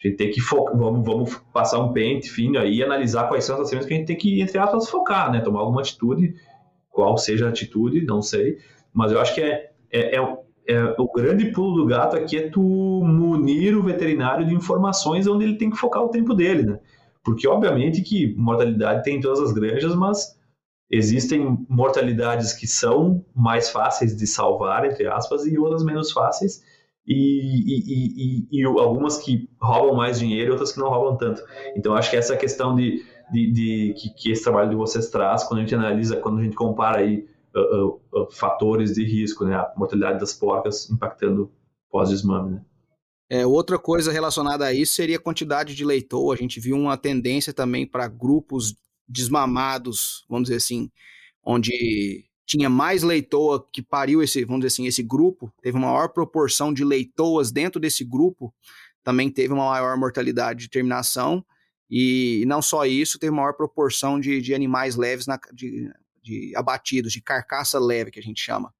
a gente tem que focar, vamos, vamos passar um pente fino aí e analisar quais são as ações que a gente tem que, entre aspas, focar, né? Tomar alguma atitude, qual seja a atitude, não sei. Mas eu acho que é, é, é, é, o grande pulo do gato aqui é tu munir o veterinário de informações onde ele tem que focar o tempo dele, né? Porque, obviamente, que mortalidade tem em todas as granjas, mas existem mortalidades que são mais fáceis de salvar, entre aspas, e outras menos fáceis e, e, e, e, algumas que roubam mais dinheiro e outras que não roubam tanto. Então, acho que essa questão de, de, de que, que, esse trabalho de vocês traz, quando a gente analisa, quando a gente compara aí uh, uh, uh, fatores de risco, né, a mortalidade das porcas impactando pós-desmame, né? É, outra coisa relacionada a isso seria a quantidade de leitoa. A gente viu uma tendência também para grupos desmamados, vamos dizer assim, onde tinha mais leitoa que pariu esse, vamos dizer assim, esse grupo, teve uma maior proporção de leitoas dentro desse grupo, também teve uma maior mortalidade de terminação, e não só isso, teve maior proporção de, de animais leves, na, de, de abatidos, de carcaça leve, que a gente chama.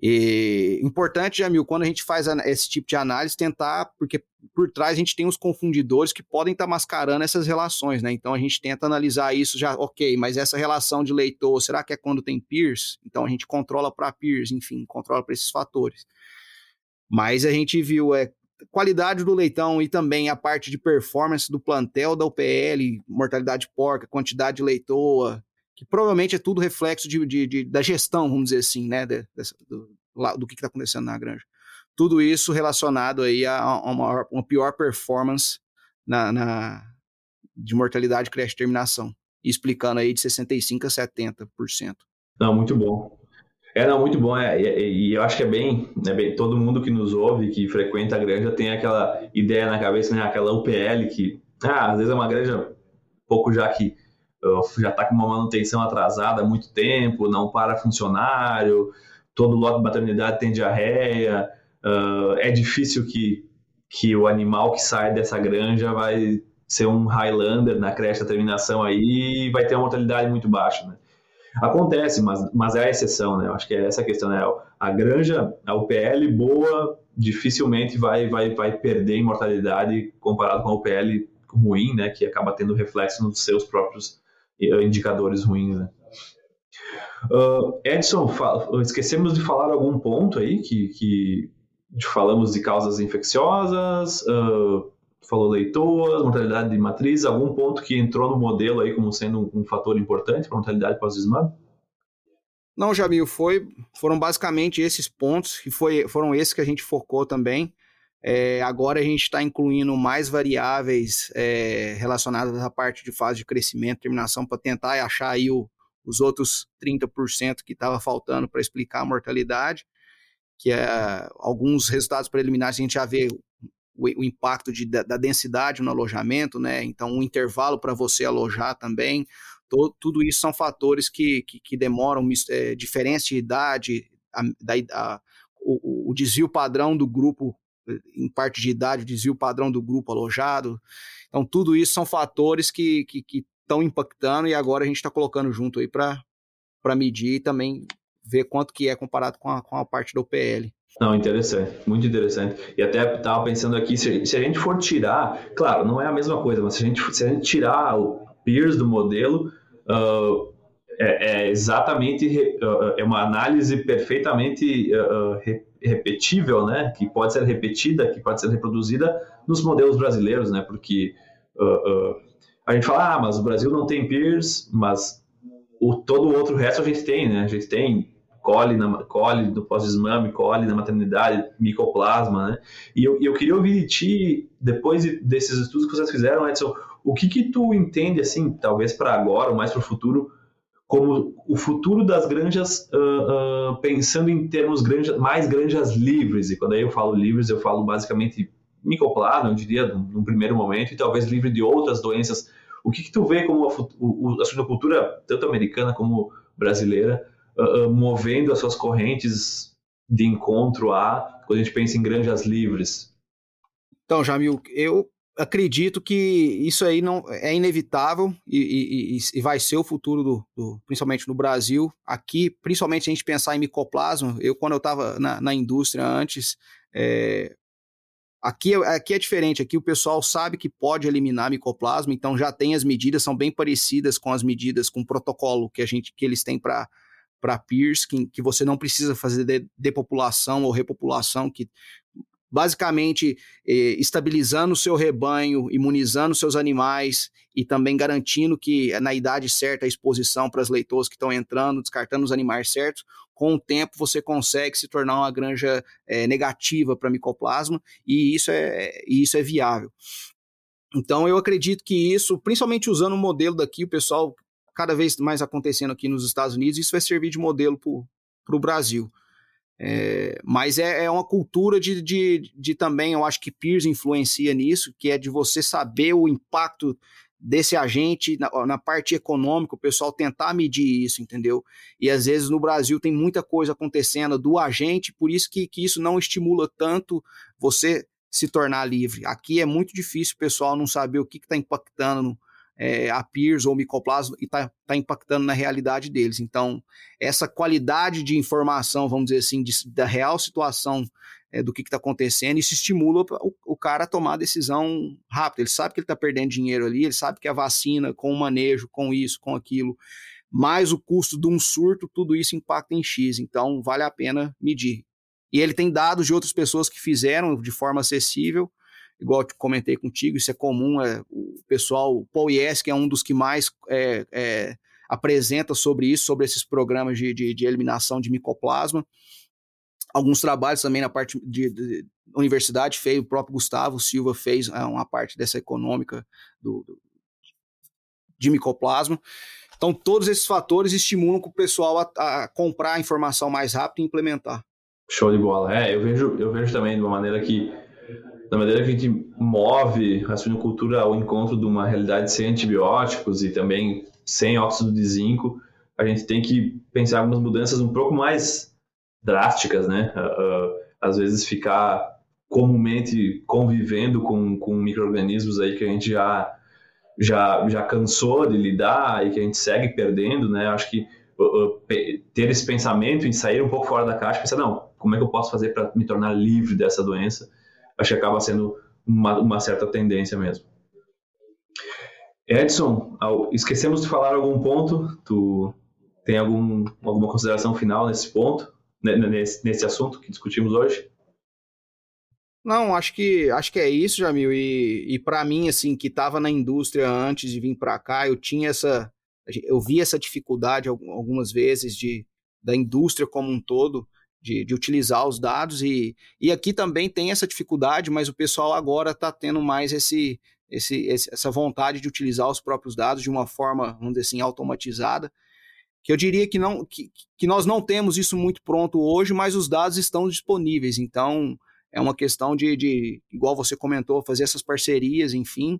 E importante, Jamil, quando a gente faz esse tipo de análise, tentar, porque por trás a gente tem os confundidores que podem estar tá mascarando essas relações, né? Então a gente tenta analisar isso já, ok, mas essa relação de leitor, será que é quando tem peers? Então a gente controla para peers, enfim, controla para esses fatores. Mas a gente viu é, qualidade do leitão e também a parte de performance do plantel da UPL, mortalidade porca, quantidade de leitoa, que provavelmente é tudo reflexo de, de, de da gestão, vamos dizer assim, né, de, de, do, do, que está acontecendo na granja. tudo isso relacionado aí a, uma, uma pior performance na, na, de mortalidade, creche terminação, explicando aí de 65% a 70%. Não, muito bom. É, não, muito bom. É, e, e, eu acho que é bem, é bem. Todo mundo que nos ouve, que frequenta a granja, tem aquela ideia na cabeça, né? Aquela UPL que, ah, às vezes é uma granja pouco já que já está com uma manutenção atrasada há muito tempo, não para funcionário, todo lote de maternidade tem diarreia, uh, é difícil que, que o animal que sai dessa granja vai ser um Highlander na creche da terminação aí e vai ter uma mortalidade muito baixa, né? Acontece, mas, mas é a exceção, né? Eu acho que é essa a questão, né? A granja, a UPL boa, dificilmente vai, vai, vai perder em mortalidade comparado com a UPL ruim, né? Que acaba tendo reflexo nos seus próprios indicadores ruins, né? Uh, Edson, esquecemos de falar algum ponto aí que, que falamos de causas infecciosas, uh, falou leitoas, mortalidade de matriz, algum ponto que entrou no modelo aí como sendo um, um fator importante para mortalidade pós-desmame? Não, Jamil, foi, foram basicamente esses pontos, e foi, foram esses que a gente focou também. É, agora a gente está incluindo mais variáveis é, relacionadas à parte de fase de crescimento, terminação, para tentar achar aí o, os outros 30% que estava faltando para explicar a mortalidade, que é alguns resultados preliminares a gente já vê o, o impacto de, da, da, densidade no alojamento, né? Então, um intervalo para você alojar também. Tudo isso são fatores que, que, que demoram, é, diferença de idade, a, da, a, o, o desvio padrão do grupo em parte de idade, o desvio padrão do grupo alojado. Então, tudo isso são fatores que estão que, que impactando e agora a gente está colocando junto aí para medir e também ver quanto que é comparado com a, com a parte do PL. Não, interessante, muito interessante. E até estava pensando aqui, se, se, a gente for tirar, claro, não é a mesma coisa, mas se a gente, se a gente tirar o peers do modelo, uh, é, é, exatamente, uh, é uma análise perfeitamente uh, repetível, né? Que pode ser repetida, que pode ser reproduzida nos modelos brasileiros, né? Porque a gente fala, ah, mas o Brasil não tem peers, mas o, todo o outro resto a gente tem, né? A gente tem cole, na, cole do pós-desmame, cole na maternidade, micoplasma, né? E eu, eu queria ouvir de ti, depois desses estudos que vocês fizeram, Edson, o que que tu entende, assim, talvez para agora ou mais para o futuro, como o futuro das granjas, uh, uh, pensando em termos granjas, mais granjas livres, e quando eu falo livres, eu falo basicamente micoplasma, eu diria, num primeiro momento, e talvez livre de outras doenças. O que, que tu vê como a, a suinocultura, tanto americana como brasileira, uh, movendo as suas correntes de encontro a, quando a gente pensa em granjas livres? Então, Jamil, eu acredito que isso aí não é inevitável e, e, e vai ser o futuro do, do, principalmente no Brasil. Aqui, principalmente a gente pensar em micoplasma, eu quando eu estava na, na, indústria antes, é, aqui, aqui é diferente. Aqui o pessoal sabe que pode eliminar micoplasma, então já tem as medidas, são bem parecidas com as medidas, com o protocolo que a gente que eles têm para para peers, que, que você não precisa fazer de, depopulação ou repopulação, que basicamente eh, estabilizando o seu rebanho, imunizando seus animais e também garantindo que na idade certa a exposição para as leitores que estão entrando, descartando os animais certos, com o tempo você consegue se tornar uma granja eh, negativa para micoplasma e isso é, isso é viável. Então eu acredito que isso, principalmente usando o modelo daqui, o pessoal cada vez mais acontecendo aqui nos Estados Unidos, isso vai servir de modelo para o Brasil. É, mas é, é, uma cultura de, de, de, também, eu acho que Peers influencia nisso, que é de você saber o impacto desse agente na, na, parte econômica, o pessoal tentar medir isso, entendeu? E às vezes no Brasil tem muita coisa acontecendo do agente, por isso que, que isso não estimula tanto você se tornar livre. Aqui é muito difícil o pessoal não saber o que está impactando no, é, a peers ou micoplasma e está tá impactando na realidade deles. Então, essa qualidade de informação, vamos dizer assim, de, da real situação é, do que está acontecendo, isso estimula o, o, cara a tomar a decisão rápida. Ele sabe que ele está perdendo dinheiro ali, ele sabe que a vacina, com o manejo, com isso, com aquilo, mais o custo de um surto, tudo isso impacta em X. Então, vale a pena medir. E ele tem dados de outras pessoas que fizeram de forma acessível igual eu comentei contigo, isso é comum, é, o pessoal, o Paul Yes, que é um dos que mais é, é, apresenta sobre isso, sobre esses programas de, de, de, eliminação de micoplasma, alguns trabalhos também na parte de, de universidade fez, o próprio Gustavo Silva fez é, uma parte dessa econômica do, do, de micoplasma. Então, todos esses fatores estimulam o pessoal a, a comprar a informação mais rápido e implementar. Show de bola. É, eu vejo, eu vejo também de uma maneira que, da maneira que a gente move a suinocultura ao encontro de uma realidade sem antibióticos e também sem óxido de zinco, a gente tem que pensar algumas mudanças um pouco mais drásticas, né? Uh, uh, às vezes ficar comumente convivendo com, com micro-organismos aí que a gente já, já, já cansou de lidar e que a gente segue perdendo, né? Acho que uh, ter esse pensamento em sair um pouco fora da caixa, pensar, não, como é que eu posso fazer para me tornar livre dessa doença? Acho que acaba sendo uma, uma certa tendência mesmo. Edson, esquecemos de falar algum ponto? Tu tem algum, alguma consideração final nesse ponto, nesse, nesse assunto que discutimos hoje? Não, acho que acho que é isso, Jamil. E, e para mim, assim, que estava na indústria antes de vir para cá, eu tinha essa, eu vi essa dificuldade algumas vezes de da indústria como um todo de, de utilizar os dados e, e aqui também tem essa dificuldade, mas o pessoal agora está tendo mais esse, esse, esse, essa vontade de utilizar os próprios dados de uma forma, vamos dizer assim, automatizada que eu diria que não que, que nós não temos isso muito pronto hoje, mas os dados estão disponíveis. Então, é uma questão de, de, igual você comentou, fazer essas parcerias, enfim,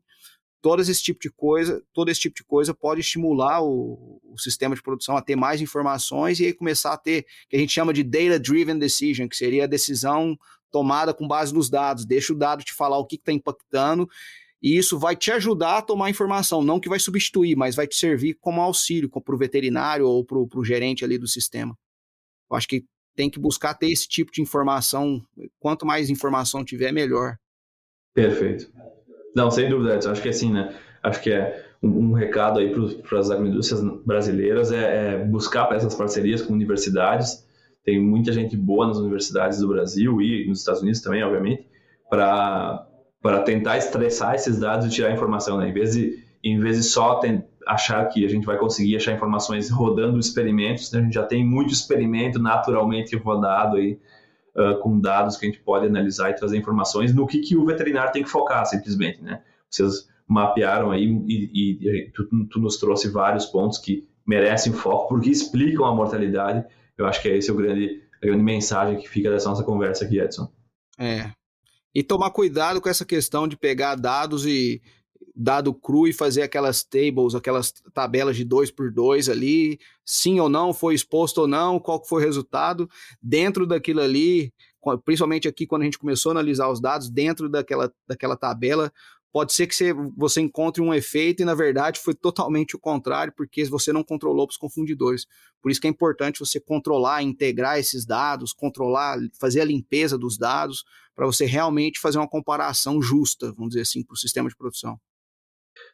todo esse tipo de coisa, todo esse tipo de coisa pode estimular o, o sistema de produção a ter mais informações e aí começar a ter que a gente chama de data driven decision, que seria a decisão tomada com base nos dados. Deixa o dado te falar o que está impactando e isso vai te ajudar a tomar informação, não que vai substituir, mas vai te servir como auxílio para o veterinário ou para o gerente ali do sistema. Eu acho que tem que buscar ter esse tipo de informação. Quanto mais informação tiver, melhor. Perfeito. Não, sem dúvida, Edson. Acho que é assim, né? Acho que é um, um recado aí para as agroindústrias brasileiras é, é buscar essas parcerias com universidades. Tem muita gente boa nas universidades do Brasil e nos Estados Unidos também, obviamente, para para tentar estressar esses dados e tirar informação, né? Em vez de, em vez de só tem, achar que a gente vai conseguir achar informações rodando experimentos, né? a gente já tem muito experimento naturalmente rodado aí, uh, com dados que a gente pode analisar e trazer informações no que, que o veterinário tem que focar, simplesmente, né? Vocês mapearam aí e, e, e tu, tu, nos trouxe vários pontos que merecem foco, porque explicam a mortalidade. Eu acho que é esse o grande, a grande mensagem que fica dessa nossa conversa aqui, Edson. É. E tomar cuidado com essa questão de pegar dados e dado cru e fazer aquelas tables, aquelas tabelas de dois por dois ali, sim ou não, foi exposto ou não, qual foi o resultado, dentro daquilo ali, principalmente aqui quando a gente começou a analisar os dados, dentro daquela, daquela tabela, pode ser que você, você encontre um efeito e na verdade foi totalmente o contrário, porque você não controlou para os confundidores. Por isso que é importante você controlar, integrar esses dados, controlar, fazer a limpeza dos dados, para você realmente fazer uma comparação justa, vamos dizer assim, para o sistema de produção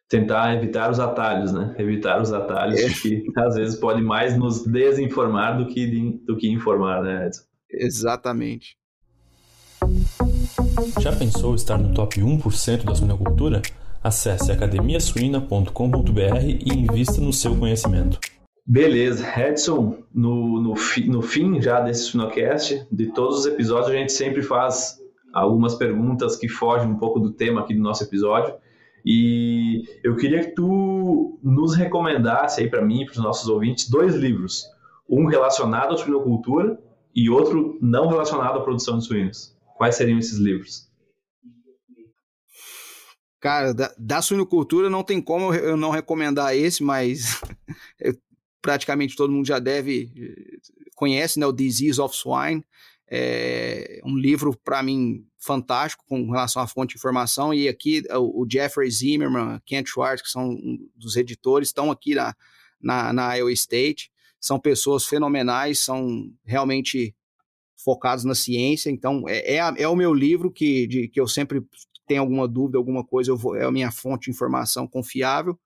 tentar evitar os atalhos, né? Evitar os atalhos é. que às vezes pode mais nos desinformar do que, do que informar, né, Edson? Exatamente. Já pensou estar no top 1% da suinocultura? Acesse academiasuina.com.br e invista no seu conhecimento. Beleza, Edson, no, no, fi, no fim já desse Suinocast, de todos os episódios, a gente sempre faz algumas perguntas que fogem um pouco do tema aqui do nosso episódio. E eu queria que tu nos recomendasse aí para mim para os nossos ouvintes dois livros, um relacionado à suinocultura e outro não relacionado à produção de suínos. Quais seriam esses livros? Cara, da, da suinocultura não tem como eu não recomendar esse, mas praticamente todo mundo já deve conhece, né, o Disease of Swine. É um livro para mim fantástico com relação à fonte de informação. E aqui o, Jeffrey Zimmerman, Kent Schwartz, que são um dos editores, estão aqui na, na, na Iowa State. São pessoas fenomenais, são realmente focados na ciência. Então, é, é, é o meu livro que, de, que eu sempre tenho alguma dúvida, alguma coisa, eu vou, é a minha fonte de informação confiável.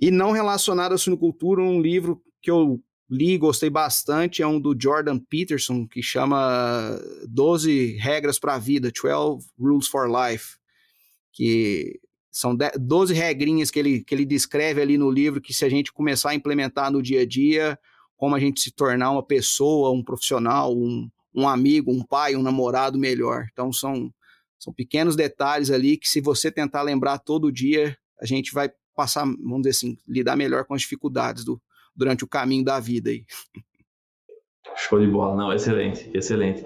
E não relacionado à suinocultura, um livro que eu li, gostei bastante, é um do Jordan Peterson, que chama 12 Regras para a Vida, 12 Rules for Life, que são 12 regrinhas que ele, que ele descreve ali no livro, que se a gente começar a implementar no dia a dia, como a gente se tornar uma pessoa, um profissional, um, um amigo, um pai, um namorado melhor. Então são, são pequenos detalhes ali que se você tentar lembrar todo dia, a gente vai passar, vamos dizer assim, lidar melhor com as dificuldades do, durante o caminho da vida aí. Show de bola, não, excelente, excelente.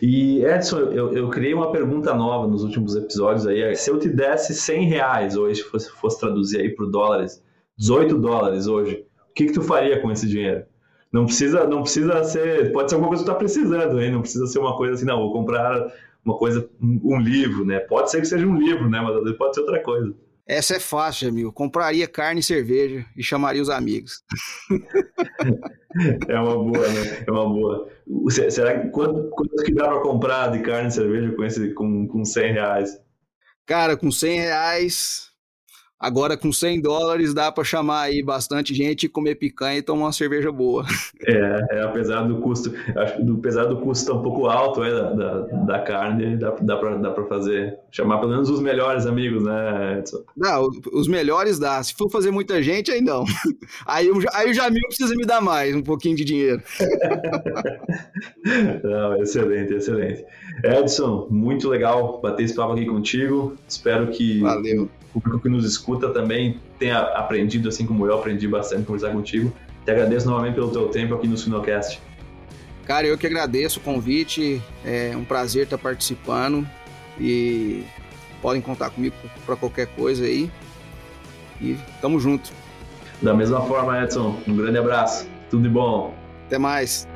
E Edson, eu, eu criei uma pergunta nova nos últimos episódios aí. Se eu te desse 100 reais hoje, fosse, fosse traduzir aí por dólares, 18 dólares hoje, o que, que tu faria com esse dinheiro? Não precisa, não precisa ser, pode ser alguma coisa que tu tá precisando, hein? Não precisa ser uma coisa assim, não, vou comprar uma coisa, um, um livro, né? Pode ser que seja um livro, né? Mas pode ser outra coisa. Essa é fácil, amigo. Compraria carne e cerveja e chamaria os amigos. é uma boa, né? É uma boa. Será que quanto, quanto que dá para comprar de carne e cerveja com, esse, com, com 100 reais? Cara, com 100 reais Agora, com 100 dólares, dá para chamar aí bastante gente, comer picanha e tomar uma cerveja boa. É, é apesar do custo, acho que apesar do custo estar um pouco alto é, da, da, da, carne, dá, dá para dá fazer, chamar pelo menos os melhores amigos, né, Edson? Não, os melhores dá. Se for fazer muita gente, aí não. Aí, aí o Jamil precisa me dar mais, um pouquinho de dinheiro. não, excelente, excelente. Edson, muito legal bater esse papo aqui contigo. Espero que. Valeu público que nos escuta também tenha aprendido, assim como eu aprendi bastante conversar contigo. Te agradeço novamente pelo teu tempo aqui no Sinocast. Cara, eu que agradeço o convite, é um prazer estar participando e podem contar comigo para qualquer coisa aí. E tamo junto. Da mesma forma, Edson, um grande abraço. Tudo de bom. Até mais.